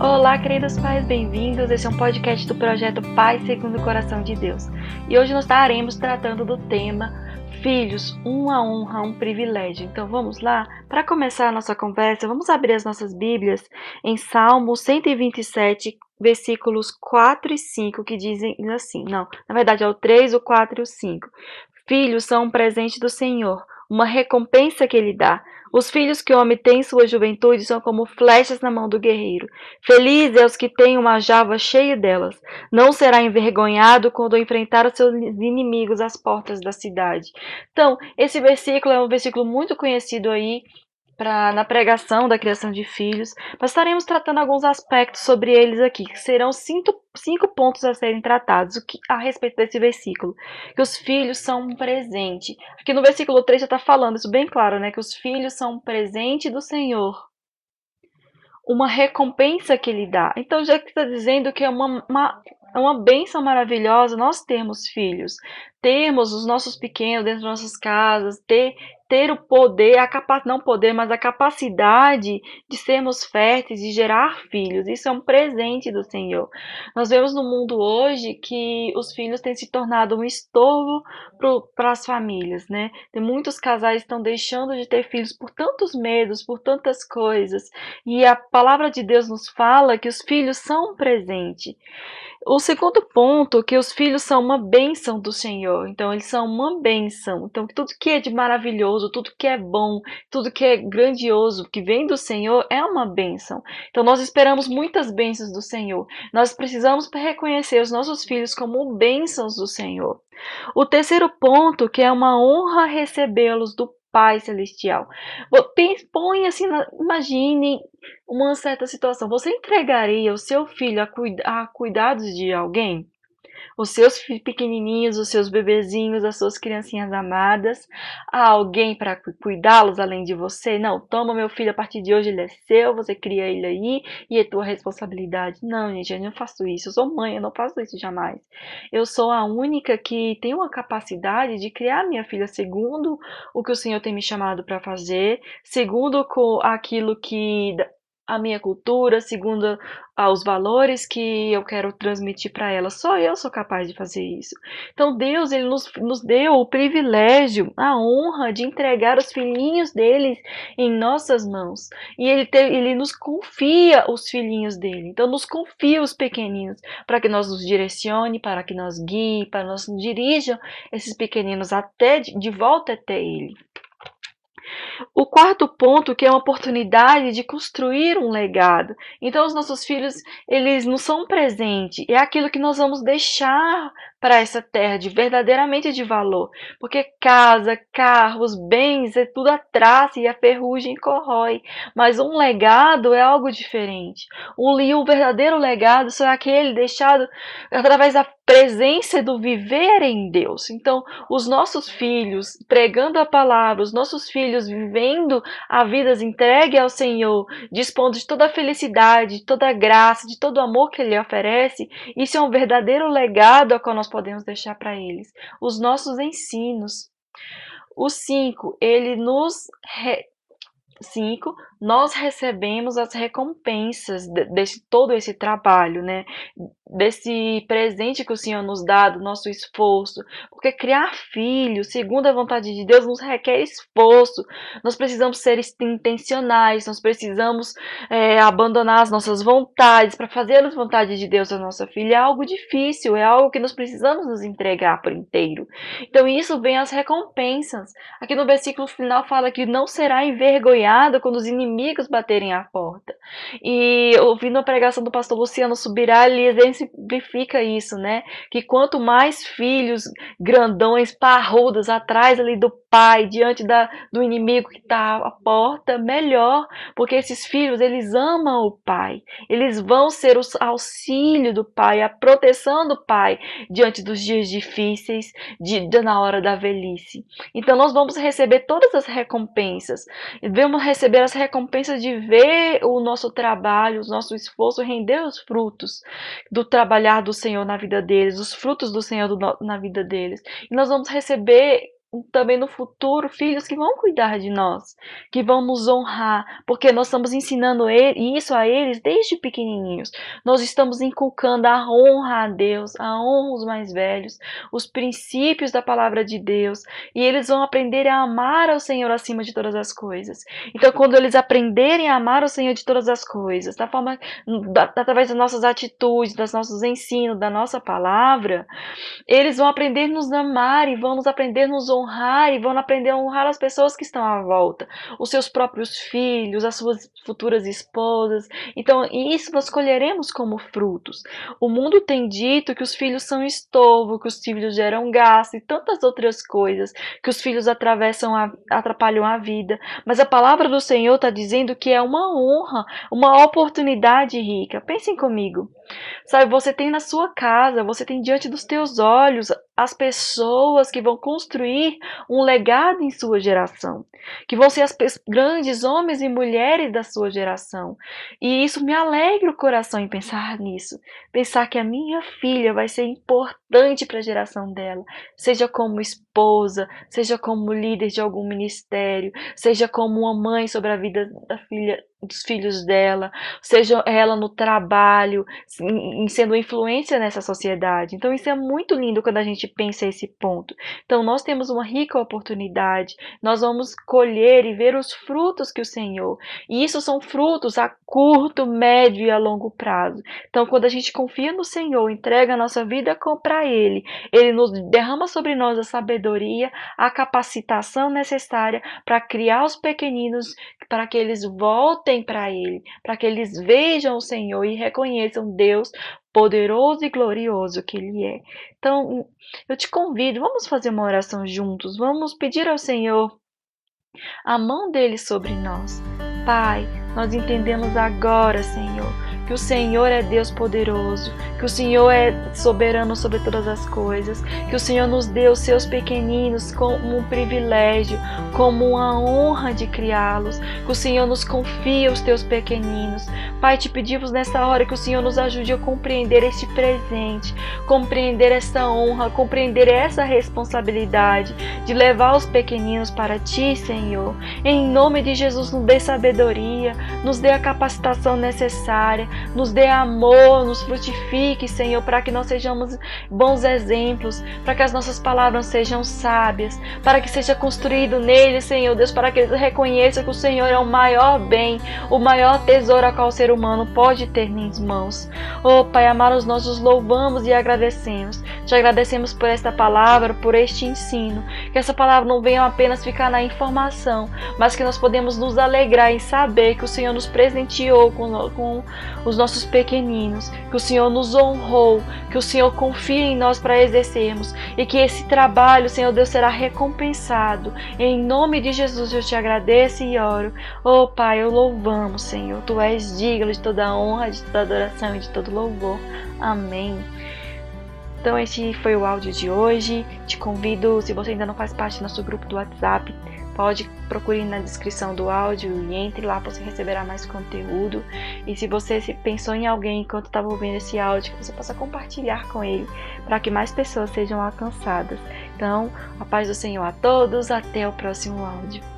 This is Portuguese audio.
Olá, queridos pais, bem-vindos. Esse é um podcast do projeto Pai Segundo o Coração de Deus. E hoje nós estaremos tratando do tema Filhos, uma honra, um privilégio. Então vamos lá? Para começar a nossa conversa, vamos abrir as nossas Bíblias em Salmo 127, versículos 4 e 5, que dizem assim: não, na verdade é o 3, o 4 e o 5. Filhos são um presente do Senhor, uma recompensa que Ele dá. Os filhos que o homem tem em sua juventude são como flechas na mão do guerreiro. Feliz é os que têm uma java cheia delas. Não será envergonhado quando enfrentar os seus inimigos às portas da cidade. Então, esse versículo é um versículo muito conhecido aí pra, na pregação da criação de filhos, mas estaremos tratando alguns aspectos sobre eles aqui, que serão cinco, cinco pontos a serem tratados que, a respeito desse versículo. Que os filhos são um presente. Aqui no versículo 3 já está falando isso bem claro, né? Que os filhos são um presente do Senhor. Uma recompensa que ele dá. Então já está dizendo que é uma, uma é uma bênção maravilhosa nós termos filhos, termos os nossos pequenos dentro das nossas casas, ter ter o poder, a capa não poder, mas a capacidade de sermos férteis e gerar filhos. Isso é um presente do Senhor. Nós vemos no mundo hoje que os filhos têm se tornado um estorvo para as famílias, né? Tem muitos casais estão deixando de ter filhos por tantos medos, por tantas coisas. E a palavra de Deus nos fala que os filhos são um presente. O segundo ponto, que os filhos são uma bênção do Senhor. Então, eles são uma bênção. Então, tudo que é de maravilhoso, tudo que é bom, tudo que é grandioso, que vem do Senhor, é uma bênção. Então, nós esperamos muitas bênçãos do Senhor. Nós precisamos reconhecer os nossos filhos como bênçãos do Senhor. O terceiro ponto, que é uma honra recebê-los do Pai Celestial. Põe assim, imagine uma certa situação. Você entregaria o seu filho a, cuida a cuidados de alguém? Os seus pequenininhos, os seus bebezinhos, as suas criancinhas amadas, há alguém para cuidá-los além de você? Não, toma meu filho, a partir de hoje ele é seu, você cria ele aí e é tua responsabilidade. Não, gente, eu não faço isso, eu sou mãe, eu não faço isso jamais. Eu sou a única que tem uma capacidade de criar minha filha segundo o que o Senhor tem me chamado para fazer, segundo aquilo que a minha cultura, segundo os valores que eu quero transmitir para ela. Só eu sou capaz de fazer isso. Então Deus ele nos, nos deu o privilégio, a honra de entregar os filhinhos deles em nossas mãos. E ele, te, ele nos confia os filhinhos dele. Então nos confia os pequeninos para que nós nos direcione, para que nós guie, para que nós dirijam esses pequeninos até de, de volta até ele. O quarto ponto, que é uma oportunidade de construir um legado. Então, os nossos filhos, eles não são um presente, é aquilo que nós vamos deixar para essa terra de verdadeiramente de valor. Porque casa, carros, bens, é tudo a traça e a ferrugem corrói. Mas um legado é algo diferente. Um, e o verdadeiro legado só é aquele deixado através da presença do viver em Deus. Então, os nossos filhos pregando a palavra, os nossos filhos vivendo a vida entregue ao Senhor, dispondo de toda a felicidade, de toda a graça, de todo o amor que Ele oferece, isso é um verdadeiro legado a qual nós podemos deixar para eles. Os nossos ensinos. O 5, ele nos 5, nós recebemos as recompensas desse todo esse trabalho, né? Desse presente que o Senhor nos dá, do nosso esforço. Porque criar filhos, segundo a vontade de Deus, nos requer esforço. Nós precisamos ser intencionais, nós precisamos é, abandonar as nossas vontades para fazer as vontades de Deus a nossa filha. É algo difícil, é algo que nós precisamos nos entregar por inteiro. Então, isso vem as recompensas. Aqui no versículo final fala que não será envergonhado quando os inimigos baterem à porta. E ouvindo a pregação do pastor Luciano Subirá, ele exemplifica isso, né? Que quanto mais filhos grandões, parrudos, atrás ali do pai, diante da, do inimigo que está à porta, melhor, porque esses filhos, eles amam o pai. Eles vão ser o auxílio do pai, a proteção do pai diante dos dias difíceis, de, de na hora da velhice. Então nós vamos receber todas as recompensas. Vamos receber as recompensas recompensa de ver o nosso trabalho, o nosso esforço render os frutos do trabalhar do Senhor na vida deles, os frutos do Senhor do, na vida deles. E nós vamos receber também no futuro filhos que vão cuidar de nós, que vão nos honrar, porque nós estamos ensinando isso a eles desde pequenininhos. Nós estamos inculcando a honra a Deus, a honra aos mais velhos, os princípios da palavra de Deus, e eles vão aprender a amar ao Senhor acima de todas as coisas. Então, quando eles aprenderem a amar o Senhor de todas as coisas, da forma da, através das nossas atitudes, dos nossos ensinos, da nossa palavra, eles vão aprender a nos amar e vão aprender a nos honrar honrar e vão aprender a honrar as pessoas que estão à volta, os seus próprios filhos, as suas futuras esposas. Então, isso nós colheremos como frutos. O mundo tem dito que os filhos são estorvo, que os filhos geram gasto e tantas outras coisas, que os filhos atravessam a, atrapalham a vida. Mas a palavra do Senhor está dizendo que é uma honra, uma oportunidade rica. Pensem comigo. Sabe, você tem na sua casa, você tem diante dos teus olhos as pessoas que vão construir um legado em sua geração, que vão ser as grandes homens e mulheres da sua geração. E isso me alegra o coração em pensar nisso, pensar que a minha filha vai ser importante para a geração dela, seja como esposa, seja como líder de algum ministério, seja como uma mãe sobre a vida da filha dos filhos dela, seja ela no trabalho, sendo influência nessa sociedade. Então isso é muito lindo quando a gente pensa esse ponto. Então nós temos uma rica oportunidade, nós vamos colher e ver os frutos que o Senhor. E isso são frutos a curto, médio e a longo prazo. Então quando a gente confia no Senhor, entrega a nossa vida para ele, ele nos derrama sobre nós a sabedoria, a capacitação necessária para criar os pequeninos, para que eles voltem para Ele, para que eles vejam o Senhor e reconheçam Deus poderoso e glorioso que Ele é. Então, eu te convido, vamos fazer uma oração juntos, vamos pedir ao Senhor a mão dele sobre nós. Pai, nós entendemos agora, Senhor que o Senhor é Deus poderoso, que o Senhor é soberano sobre todas as coisas, que o Senhor nos deu seus pequeninos como um privilégio, como uma honra de criá-los, que o Senhor nos confia os teus pequeninos. Pai, te pedimos nessa hora que o Senhor nos ajude a compreender este presente, compreender esta honra, compreender essa responsabilidade de levar os pequeninos para ti, Senhor. Em nome de Jesus, nos dê sabedoria, nos dê a capacitação necessária, nos dê amor, nos frutifique, Senhor, para que nós sejamos bons exemplos, para que as nossas palavras sejam sábias, para que seja construído nele, Senhor Deus, para que eles reconheçam que o Senhor é o maior bem, o maior tesouro a qual o ser humano pode ter nas mãos. Oh, Pai amado, nós os louvamos e agradecemos. Te agradecemos por esta palavra, por este ensino. Que essa palavra não venha apenas ficar na informação, mas que nós podemos nos alegrar em saber que o Senhor nos presenteou com, com os nossos pequeninos, que o Senhor nos honrou, que o Senhor confia em nós para exercermos e que esse trabalho, Senhor Deus, será recompensado. Em nome de Jesus eu te agradeço e oro. Oh Pai, eu louvamos, Senhor. Tu és digno de toda honra, de toda adoração e de todo louvor. Amém. Então esse foi o áudio de hoje. Te convido, se você ainda não faz parte do nosso grupo do WhatsApp, pode procure na descrição do áudio e entre lá você receberá mais conteúdo. E se você pensou em alguém enquanto estava ouvindo esse áudio, que você possa compartilhar com ele para que mais pessoas sejam alcançadas. Então, a paz do Senhor a todos, até o próximo áudio.